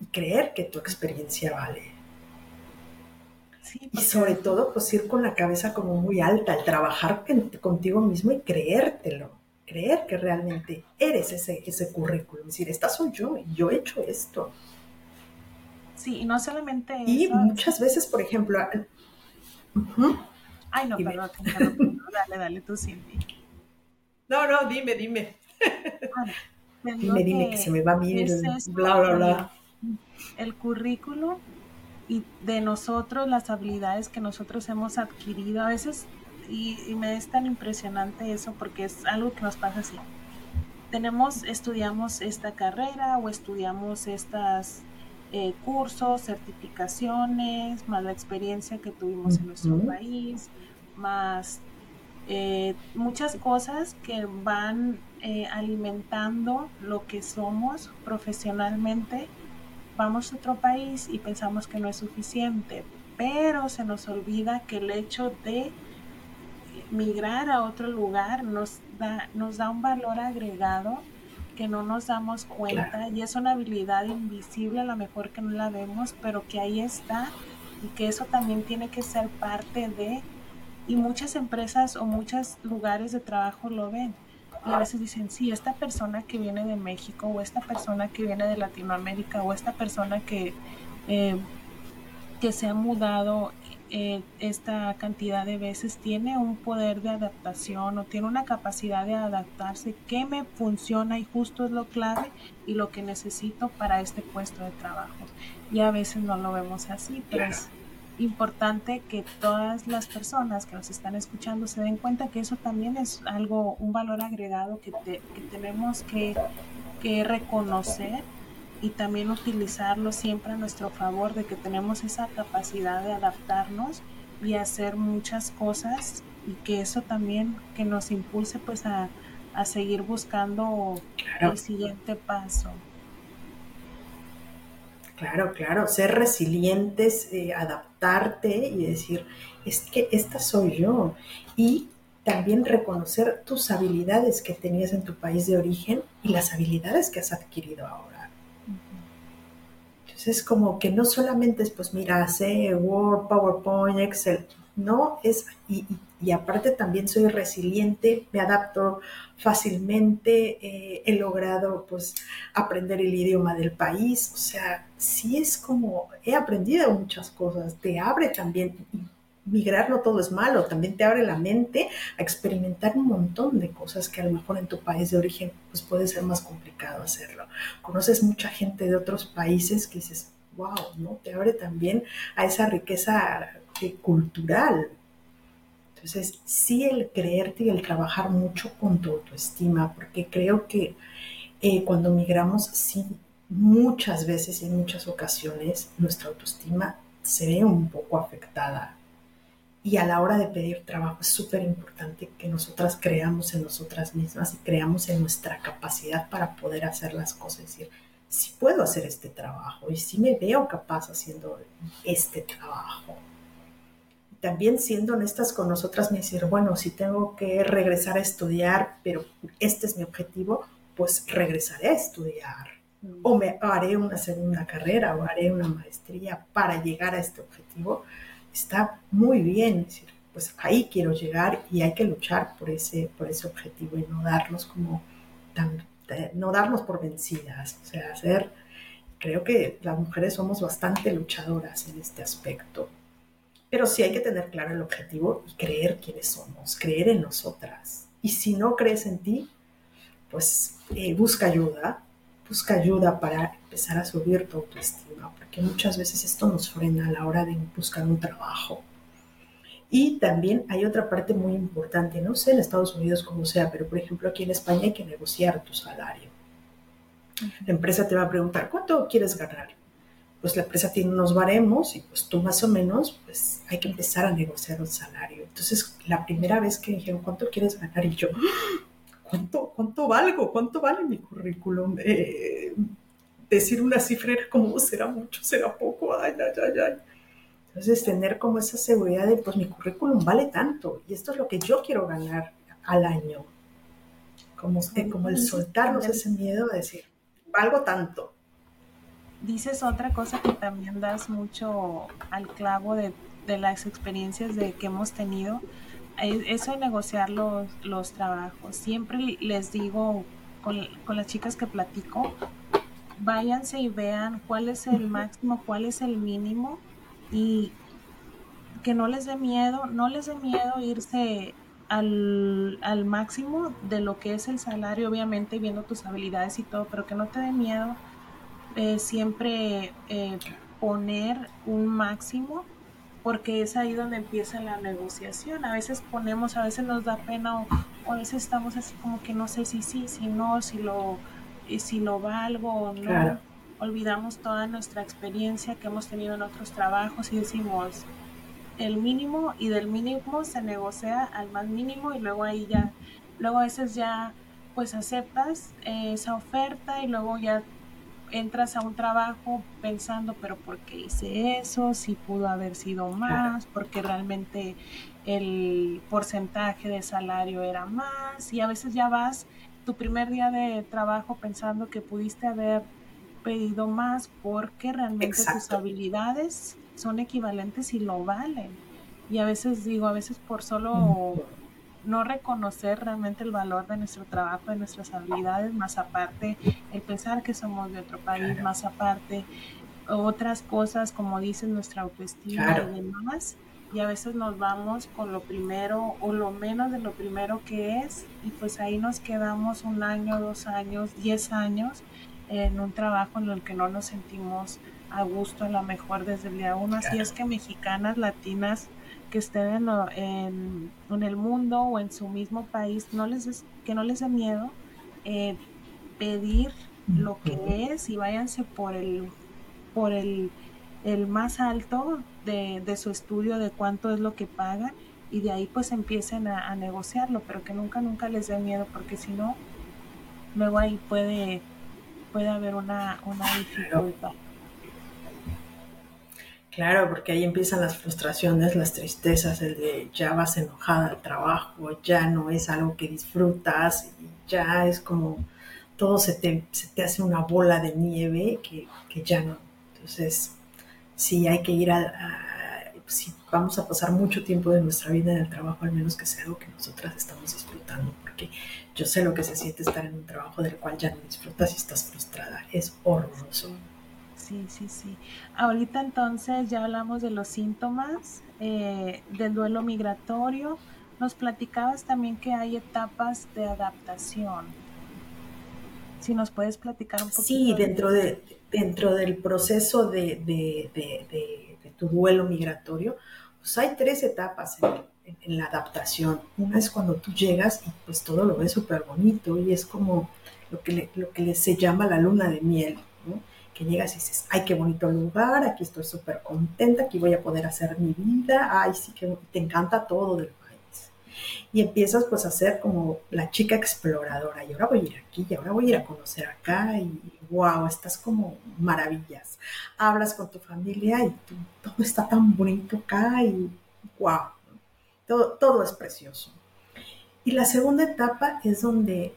Y creer que tu experiencia vale. y sobre todo, pues ir con la cabeza como muy alta, el trabajar contigo mismo y creértelo creer que realmente eres ese, ese currículum, es decir, esta soy yo, y yo he hecho esto. Sí, y no solamente Y muchas veces, por ejemplo... Ay, no, perdón, dale, dale tú, Cindy. No, no, dime, dime. dime, dime, que se me va a mirar bla, bla, bla. El currículum y de nosotros, las habilidades que nosotros hemos adquirido, a veces y, me es tan impresionante eso porque es algo que nos pasa así. Tenemos, estudiamos esta carrera o estudiamos estos eh, cursos, certificaciones, más la experiencia que tuvimos en nuestro país, más eh, muchas cosas que van eh, alimentando lo que somos profesionalmente, vamos a otro país y pensamos que no es suficiente, pero se nos olvida que el hecho de migrar a otro lugar nos da, nos da un valor agregado que no nos damos cuenta y es una habilidad invisible a lo mejor que no la vemos, pero que ahí está y que eso también tiene que ser parte de, y muchas empresas o muchos lugares de trabajo lo ven. Y a veces dicen, sí, esta persona que viene de México o esta persona que viene de Latinoamérica o esta persona que, eh, que se ha mudado eh, esta cantidad de veces tiene un poder de adaptación o tiene una capacidad de adaptarse que me funciona y justo es lo clave y lo que necesito para este puesto de trabajo. Y a veces no lo vemos así, pero es importante que todas las personas que nos están escuchando se den cuenta que eso también es algo, un valor agregado que, que tenemos que, que reconocer y también utilizarlo siempre a nuestro favor de que tenemos esa capacidad de adaptarnos y hacer muchas cosas y que eso también que nos impulse pues a, seguir buscando el siguiente paso. Claro, claro, ser resilientes, eh, adaptarte y decir, es que esta soy yo. Y también reconocer tus habilidades que tenías en tu país de origen y las habilidades que has adquirido ahora es como que no solamente es, pues mira, sé Word, PowerPoint, Excel, no, es, y, aparte también soy resiliente, me adapto fácilmente, eh, he logrado pues aprender el idioma del país, o sea, sí es como, he aprendido muchas cosas, te abre también, migrar no todo es malo, también te abre la mente a experimentar un montón de cosas que a lo mejor en tu país de origen pues puede ser más complicado hacerlo. Conoces mucha gente de otros países que dices, wow, ¿no? Te abre también a esa riqueza eh, cultural. Entonces, sí el creerte y el trabajar mucho con tu autoestima, porque creo que eh, cuando migramos, sí, muchas veces y en muchas ocasiones nuestra autoestima se ve un poco afectada y a la hora de pedir trabajo es súper importante que nosotras creamos en nosotras mismas y creamos en nuestra capacidad para poder hacer las cosas. Es decir, si puedo hacer este trabajo y si me veo capaz haciendo este trabajo. También siendo honestas con nosotras, me decir, bueno, si tengo que regresar a estudiar, pero este es mi objetivo, pues regresaré a estudiar. Mm. O me haré una segunda carrera o haré una maestría para llegar a este objetivo está muy bien, pues ahí quiero llegar y hay que luchar por ese, por ese objetivo y no darnos como tan, no darnos por vencidas, o sea, hacer, creo que las mujeres somos bastante luchadoras en este aspecto, pero sí hay que tener claro el objetivo y creer quiénes somos, creer en nosotras. Y si no crees en ti, pues eh, busca ayuda, busca ayuda para empezar a subir tu autoestima, porque muchas veces esto nos frena a la hora de buscar un trabajo. Y también hay otra parte muy importante, no sé en Estados Unidos como sea, pero por ejemplo aquí en España hay que negociar tu salario. La empresa te va a preguntar, ¿cuánto quieres ganar? Pues la empresa tiene unos baremos y pues tú más o menos, pues hay que empezar a negociar un salario. Entonces, la primera vez que dijeron, ¿cuánto quieres ganar? Y yo, ¿cuánto, cuánto valgo? ¿Cuánto vale mi currículum? Eh, decir una cifra era como, será mucho, será poco, ay, ay, ay, ay. Entonces, tener como esa seguridad de, pues mi currículum vale tanto y esto es lo que yo quiero ganar al año. Como, como el soltarnos ese miedo de decir, valgo tanto. Dices otra cosa que también das mucho al clavo de, de las experiencias de que hemos tenido, eso de negociar los, los trabajos. Siempre les digo con, con las chicas que platico, váyanse y vean cuál es el máximo, cuál es el mínimo y que no les dé miedo, no les dé miedo irse al, al, máximo de lo que es el salario, obviamente viendo tus habilidades y todo, pero que no te dé miedo eh, siempre eh, poner un máximo porque es ahí donde empieza la negociación. A veces ponemos, a veces nos da pena o, o a veces estamos así como que no sé si sí, si no, si lo y si lo valgo o no. Olvidamos toda nuestra experiencia que hemos tenido en otros trabajos y decimos el mínimo y del mínimo se negocia al más mínimo y luego ahí ya, luego a veces ya pues aceptas esa oferta y luego ya entras a un trabajo pensando, pero ¿por qué hice eso? Si pudo haber sido más, porque realmente el porcentaje de salario era más y a veces ya vas tu primer día de trabajo pensando que pudiste haber pedido más porque realmente tus habilidades son equivalentes y lo valen. Y a veces digo, a veces por solo no reconocer realmente el valor de nuestro trabajo, de nuestras habilidades, más aparte el pensar que somos de otro país, más aparte otras cosas como dicen nuestra autoestima y demás. Y a veces nos vamos con lo primero o lo menos de lo primero que es y pues ahí nos quedamos un año, dos años, diez años en un trabajo en el que no nos sentimos a gusto a lo mejor desde el día uno. Así es que mexicanas, latinas, que estén en, en, el mundo o en su mismo país, no les que no les dé miedo eh, pedir lo que es y váyanse por el, por el, el más alto de, de, su estudio de cuánto es lo que paga y de ahí pues empiecen a, negociarlo, pero que nunca, nunca les dé miedo porque si no, luego ahí puede, puede haber una, una dificultad. Claro, porque ahí empiezan las frustraciones, las tristezas, el de ya vas enojada al trabajo, ya no es algo que disfrutas, ya es como todo se te, se te hace una bola de nieve que, que ya no. Entonces, sí hay que ir a, si vamos a pasar mucho tiempo de nuestra vida en el trabajo, al menos que sea algo que nosotras estamos disfrutando, porque yo sé lo que se siente estar en un trabajo del cual ya no disfrutas y estás frustrada, es horroroso sí, sí, sí. Ahorita entonces ya hablamos de los síntomas eh, del duelo migratorio. Nos platicabas también que hay etapas de adaptación. Si nos puedes platicar un poquito. Sí, dentro, de, dentro del proceso de, tu duelo migratorio, pues hay tres etapas en, en, la adaptación. Una es cuando tú llegas y pues todo lo ves súper bonito y es como lo que, lo que se llama la luna de miel. ¿no? Que llegas y dices, ay, qué bonito lugar, aquí estoy súper contenta, aquí voy a poder hacer mi vida, ay, sí que te encanta todo del país. Y empiezas pues a ser como la chica exploradora, y ahora voy a ir aquí, y ahora voy a ir a conocer acá, y wow, estás como maravillas. Hablas con tu familia y todo está tan bonito acá, y wow, todo, todo es precioso. Y la segunda etapa es donde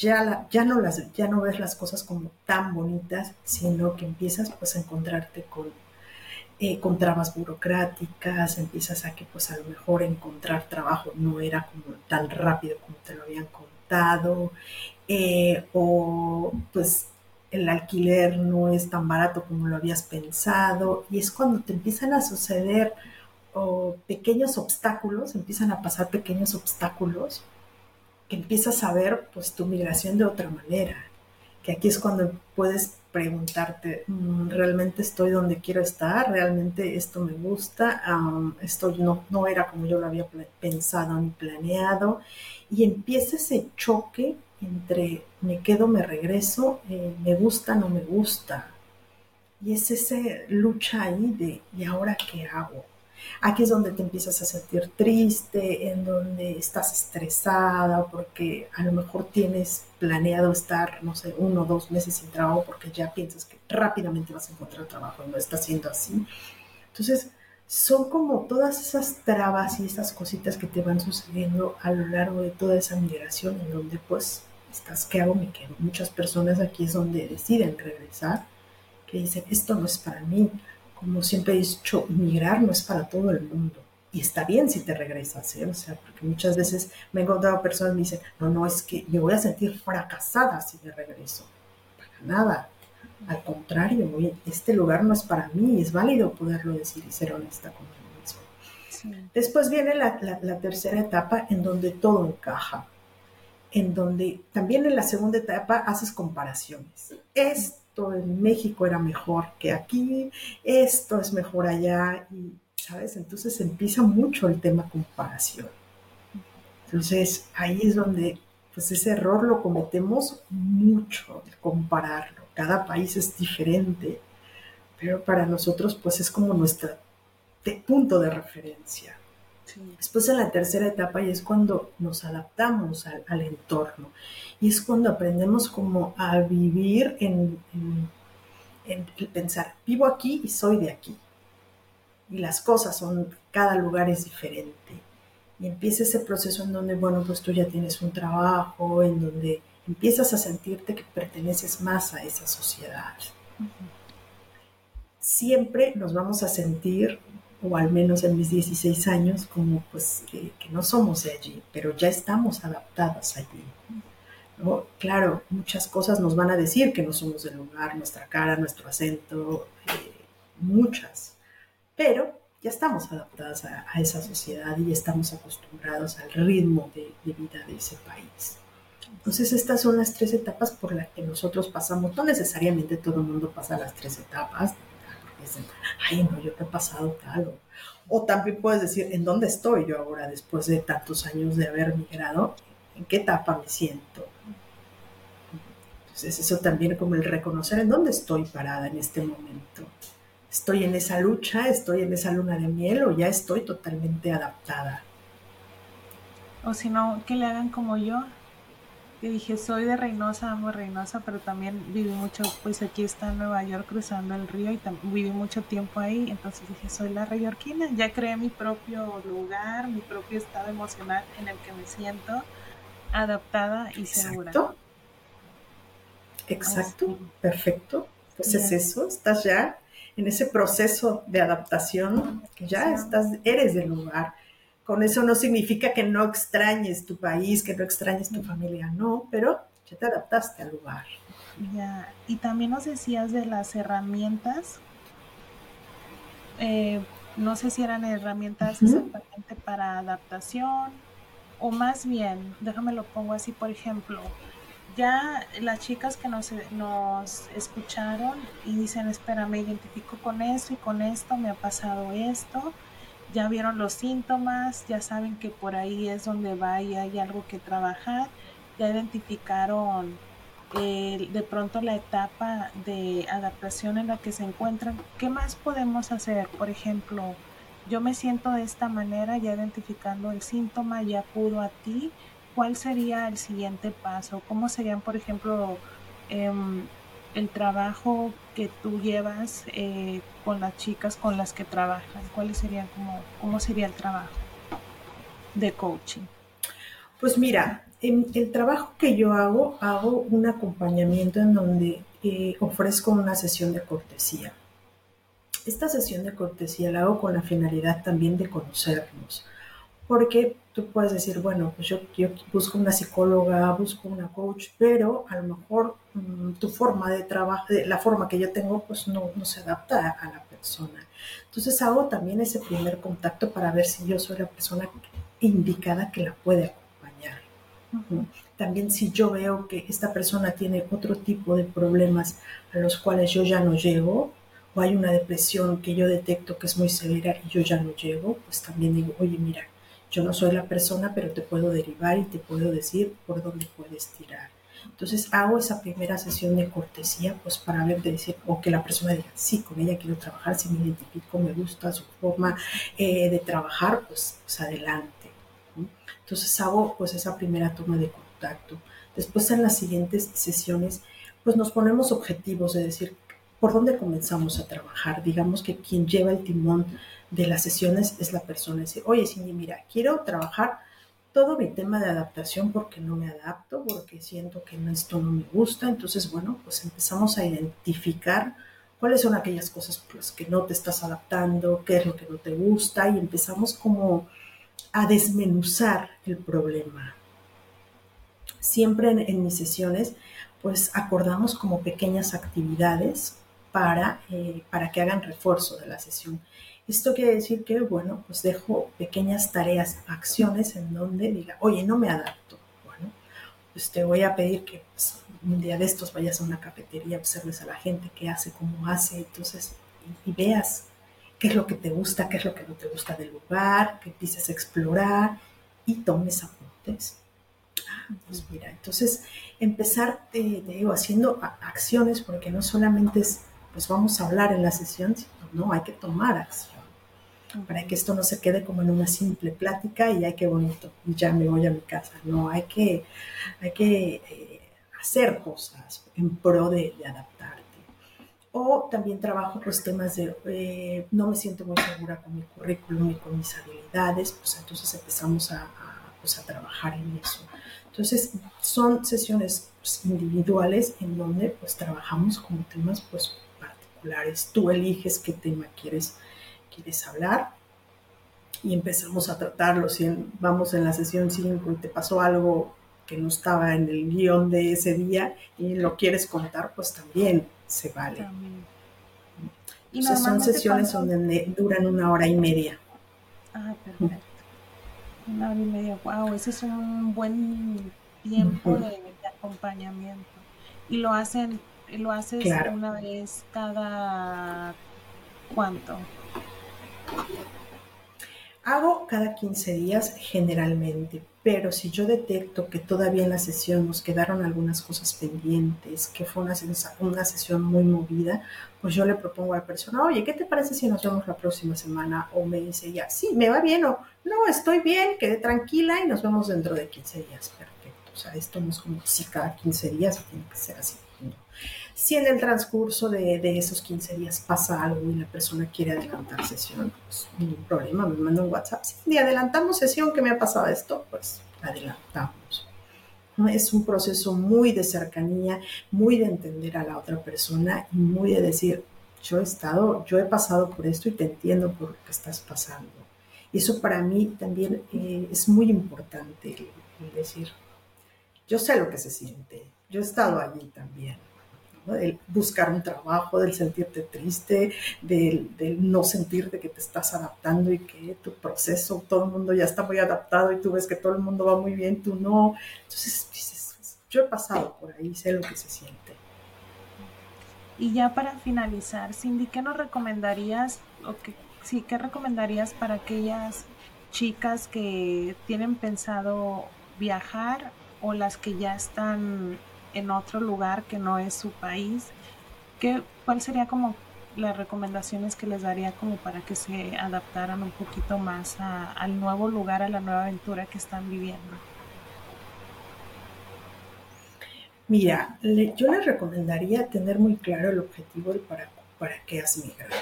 ya, ya, no las, ya no ves las cosas como tan bonitas, sino que empiezas pues a encontrarte con, eh, con trabas burocráticas, empiezas a que pues a lo mejor encontrar trabajo no era como tan rápido como te lo habían contado, eh, o pues el alquiler no es tan barato como lo habías pensado, y es cuando te empiezan a suceder o pequeños obstáculos, empiezan a pasar pequeños obstáculos empiezas a ver pues tu migración de otra manera, que aquí es cuando puedes preguntarte, mm, ¿realmente estoy donde quiero estar? ¿Realmente esto me gusta? esto no, no era como yo lo había pensado ni planeado. Y empieza ese choque entre me quedo, me regreso, eh, me gusta, no me gusta. Y es esa lucha ahí de, ¿y ahora qué hago? Aquí es donde te empiezas a sentir triste, en donde estás estresada porque a lo mejor tienes planeado estar, no sé, uno o dos meses sin trabajo porque ya piensas que rápidamente vas a encontrar trabajo y no está siendo así. Entonces, son como todas esas trabas y esas cositas que te van sucediendo a lo largo de toda esa migración en donde pues estás, ¿qué hago? Me quedo. Muchas personas aquí es donde deciden regresar, que dicen, esto no es para mí, como siempre he dicho, migrar no es para todo el mundo. Y está bien si te regresas, ¿eh? O sea, porque muchas veces me he encontrado personas que me dicen, no, no, es que me voy a sentir fracasada si me regreso. Para nada. Al contrario, este lugar no es para mí, es válido poderlo decir y ser honesta conmigo mismo. Después viene la, la tercera etapa en donde todo encaja, en donde también en la segunda etapa haces comparaciones. Es en México era mejor que aquí, esto es mejor allá, y, ¿sabes? Entonces empieza mucho el tema comparación. Entonces ahí es donde, pues ese error lo cometemos mucho, de compararlo. Cada país es diferente, pero para nosotros, pues es como nuestro punto de referencia. Después en la tercera etapa y es cuando nos adaptamos al, entorno y es cuando aprendemos como a vivir en, en, el pensar, vivo aquí y soy de aquí. Y las cosas son, cada lugar es diferente. Y empieza ese proceso en donde, bueno, pues tú ya tienes un trabajo, en donde empiezas a sentirte que perteneces más a esa sociedad. Siempre nos vamos a sentir o al menos en mis 16 años, como pues que, no somos de allí, pero ya estamos adaptadas allí. ¿no? Claro, muchas cosas nos van a decir que no somos del lugar, nuestra cara, nuestro acento, eh, muchas, pero ya estamos adaptadas a, esa sociedad y estamos acostumbrados al ritmo de, de vida de ese país. Entonces estas son las tres etapas por las que nosotros pasamos. No necesariamente todo el mundo pasa las tres etapas, ay, no, yo te he pasado tal. O, también puedes decir, ¿en dónde estoy yo ahora después de tantos años de haber migrado? ¿En qué etapa me siento? Entonces eso también como el reconocer en dónde estoy parada en este momento. ¿Estoy en esa lucha? ¿Estoy en esa luna de miel? ¿O ya estoy totalmente adaptada? O si no, que le hagan como yo, dije, soy de Reynosa, amo Reynosa, pero también viví mucho, pues aquí está en Nueva York cruzando el río y viví mucho tiempo ahí, entonces dije, soy la reynorquina, ya creé mi propio lugar, mi propio estado emocional en el que me siento adaptada y segura. Exacto, perfecto. Pues es eso, estás ya en ese proceso de adaptación, que ya estás, eres del lugar con eso no significa que no extrañes tu país, que no extrañes tu familia, no, pero ya te adaptaste al lugar. Ya, y también nos decías de las herramientas. Eh, no sé si eran herramientas exactamente para adaptación o más bien, déjame lo pongo así, por ejemplo, ya las chicas que nos, nos escucharon y dicen, espera, me identifico con esto y con esto, me ha pasado esto, ya vieron los síntomas, ya saben que por ahí es donde va y hay algo que trabajar, ya identificaron eh, de pronto la etapa de adaptación en la que se encuentran. ¿Qué más podemos hacer? Por ejemplo, yo me siento de esta manera, ya identificando el síntoma, ya acudo a ti. ¿Cuál sería el siguiente paso? ¿Cómo serían, por ejemplo, em, el trabajo que tú llevas eh, con las chicas con las que trabajan? ¿Cuáles serían como, cómo sería el trabajo de coaching? Pues mira, en el trabajo que yo hago, hago un acompañamiento en donde eh, ofrezco una sesión de cortesía. Esta sesión de cortesía la hago con la finalidad también de conocernos, porque tú puedes decir, bueno, pues yo, busco una psicóloga, busco una coach, pero a lo mejor mm, tu forma de trabajo, la forma que yo tengo, pues no, no se adapta a la persona. Entonces hago también ese primer contacto para ver si yo soy la persona indicada que la puede acompañar. También si yo veo que esta persona tiene otro tipo de problemas a los cuales yo ya no llego, o hay una depresión que yo detecto que es muy severa y yo ya no llego, pues también digo, oye, mira, yo no soy la persona, pero te puedo derivar y te puedo decir por dónde puedes tirar. Entonces hago esa primera sesión de cortesía, pues para ver, de decir, o que la persona diga, sí, con ella quiero trabajar, si me identifico, me gusta su forma eh, de trabajar, pues, pues adelante. Entonces hago pues esa primera toma de contacto. Después en las siguientes sesiones, pues nos ponemos objetivos de decir, ¿por dónde comenzamos a trabajar? Digamos que quien lleva el timón de las sesiones es la persona decir, oye Cindy, mira, quiero trabajar todo mi tema de adaptación porque no me adapto, porque siento que esto no me gusta. Entonces, bueno, pues empezamos a identificar cuáles son aquellas cosas por las que no te estás adaptando, qué es lo que no te gusta y empezamos como a desmenuzar el problema. Siempre en, mis sesiones, pues acordamos como pequeñas actividades para, eh, para que hagan refuerzo de la sesión. Esto quiere decir que, bueno, pues dejo pequeñas tareas, acciones en donde diga, oye, no me adapto. Bueno, pues te voy a pedir que pues, un día de estos vayas a una cafetería, observes a la gente qué hace, cómo hace, entonces, y, veas qué es lo que te gusta, qué es lo que no te gusta del lugar, que empieces a explorar y tomes apuntes. Ah, pues mira, entonces empezar, te, digo, haciendo acciones, porque no solamente es, pues vamos a hablar en la sesión, sino no, hay que tomar acción. para que esto no se quede como en una simple plática y ay, qué bonito, y ya me voy a mi casa. No, hay que, hay que eh, hacer cosas en pro de, adaptarte. O también trabajo pues temas de, eh, no me siento muy segura con mi currículum y con mis habilidades, pues entonces empezamos a, pues, a trabajar en eso. Entonces, son sesiones pues, individuales en donde pues trabajamos con temas pues particulares. Tú eliges qué tema quieres quieres hablar y empezamos a tratarlo. Si vamos en la sesión 5 y te pasó algo que no estaba en el guion de ese día y lo quieres contar, pues también se vale. Y son sesiones donde duran una hora y media. Ah, perfecto. Una hora y media. Wow, ese es un buen tiempo de, acompañamiento. Y lo hacen, lo haces una vez cada cuánto? Hago cada 15 días generalmente, pero si yo detecto que todavía en la sesión nos quedaron algunas cosas pendientes, que fue una, una sesión muy movida, pues yo le propongo a la persona, oye, ¿qué te parece si nos vemos la próxima semana? O me dice ya, sí, me va bien, o no, estoy bien, quedé tranquila y nos vemos dentro de 15 días. Perfecto. O sea, esto no es como si cada 15 días tiene que ser así. Si en el transcurso de, esos 15 días pasa algo y la persona quiere adelantar sesión, pues ningún problema, me manda un WhatsApp. Si adelantamos sesión que me ha pasado esto, pues adelantamos. Es un proceso muy de cercanía, muy de entender a la otra persona y muy de decir, yo he estado, yo he pasado por esto y te entiendo por lo que estás pasando. Y eso para mí también eh, es muy importante, decir, yo sé lo que se siente, yo he estado allí también. Del buscar un trabajo, del sentirte triste, del, no sentirte que te estás adaptando y que tu proceso, todo el mundo ya está muy adaptado y tú ves que todo el mundo va muy bien, tú no. Entonces dices, yo he pasado por ahí, sé lo que se siente. Y ya para finalizar, Cindy, ¿qué nos recomendarías o qué, sí, qué recomendarías para aquellas chicas que tienen pensado viajar o las que ya están en otro lugar que no es su país, ¿qué, ¿cuál sería como las recomendaciones que les daría como para que se adaptaran un poquito más al nuevo lugar, a la nueva aventura que están viviendo? Mira, yo les recomendaría tener muy claro el objetivo para, para qué has migrado.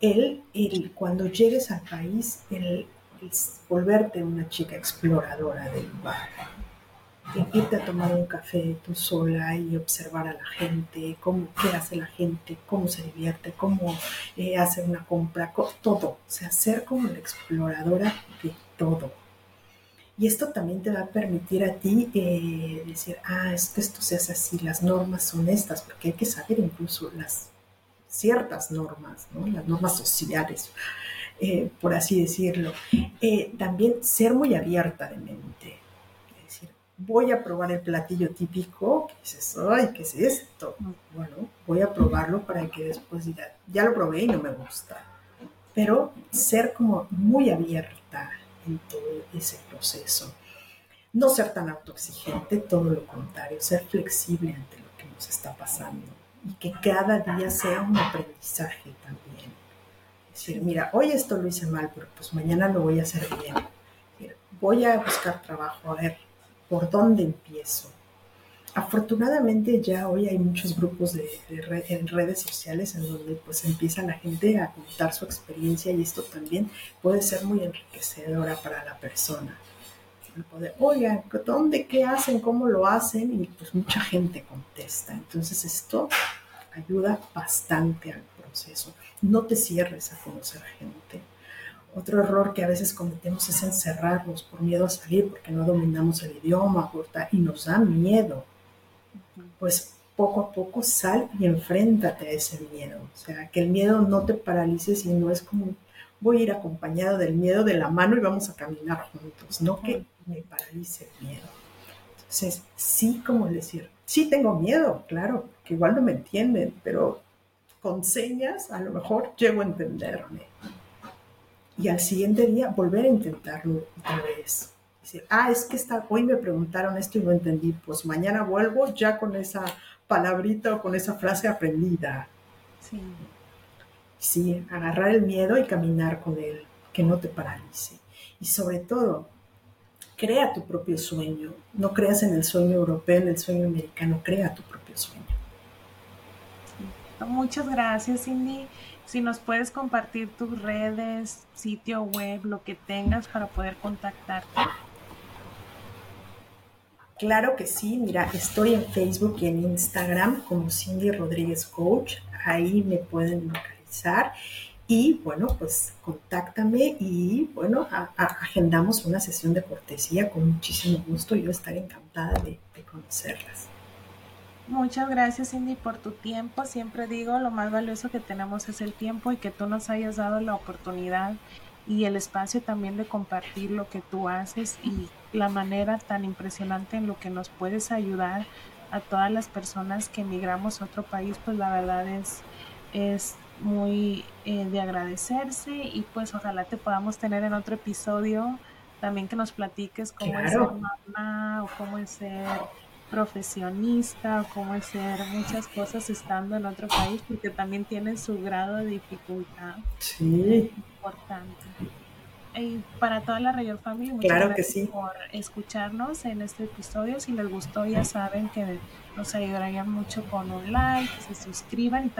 El, cuando llegues al país, el, el volverte una chica exploradora del lugar, irte a tomar un café tú sola y observar a la gente, cómo, qué hace la gente, cómo se divierte, cómo eh, hace una compra, todo. O sea, ser como la exploradora de todo. Y esto también te va a permitir a ti eh, decir, ah, es que esto se hace así, las normas son estas, porque hay que saber incluso las ciertas normas, ¿no? las normas sociales, eh, por así decirlo. también ser muy abierta de mente voy a probar el platillo típico, que dices, ay, ¿qué es esto? Bueno, voy a probarlo para que después diga, ya lo probé y no me gusta. Pero ser como muy abierta en todo ese proceso. No ser tan autoexigente, todo lo contrario, ser flexible ante lo que nos está pasando y que cada día sea un aprendizaje también. Es decir, mira, hoy esto lo hice mal, pero pues mañana lo voy a hacer bien. Voy a buscar trabajo, a ver, ¿por dónde empiezo? Afortunadamente ya hoy hay muchos grupos de, en redes sociales en donde pues empieza la gente a contar su experiencia y esto también puede ser muy enriquecedora para la persona. Oigan, ¿dónde qué hacen? ¿Cómo lo hacen? Y pues mucha gente contesta. Entonces esto ayuda bastante al proceso. No te cierres a conocer gente otro error que a veces cometemos es encerrarnos por miedo a salir porque no dominamos el idioma y nos da miedo. Pues poco a poco sal y enfréntate a ese miedo. O sea, que el miedo no te paralice, sino es como voy a ir acompañado del miedo de la mano y vamos a caminar juntos, no que me paralice el miedo. Entonces, sí, como decir, sí tengo miedo, claro, que igual no me entienden, pero con señas a lo mejor llego a entenderme y al siguiente día volver a intentarlo otra vez. Decir, ah, es que está, hoy me preguntaron esto y no entendí, pues mañana vuelvo ya con esa palabrita o con esa frase aprendida. Sí. Sí, agarrar el miedo y caminar con él, que no te paralice. Y sobre todo, crea tu propio sueño. No creas en el sueño europeo, en el sueño americano, crea tu propio sueño. Muchas gracias, Cindy. Si nos puedes compartir tus redes, sitio web, lo que tengas para poder contactarte. Claro que sí, mira, estoy en Facebook y en Instagram como Cindy Rodríguez Coach, ahí me pueden localizar y bueno, pues contáctame y bueno, agendamos una sesión de cortesía con muchísimo gusto, yo estaré encantada de, de conocerlas. Muchas gracias Cindy por tu tiempo. Siempre digo, lo más valioso que tenemos es el tiempo y que tú nos hayas dado la oportunidad y el espacio también de compartir lo que tú haces y la manera tan impresionante en lo que nos puedes ayudar a todas las personas que emigramos a otro país, pues la verdad es, es muy eh, de agradecerse y pues ojalá te podamos tener en otro episodio también que nos platiques cómo es ser mamá o cómo es ser profesionista o cómo ser muchas cosas estando en otro país porque también tiene su grado de dificultad sí. importante. Y para toda la Rayor Family, muchas gracias por escucharnos en este episodio. Si les gustó, ya saben que nos ayudarían mucho con un like, que se suscriban y también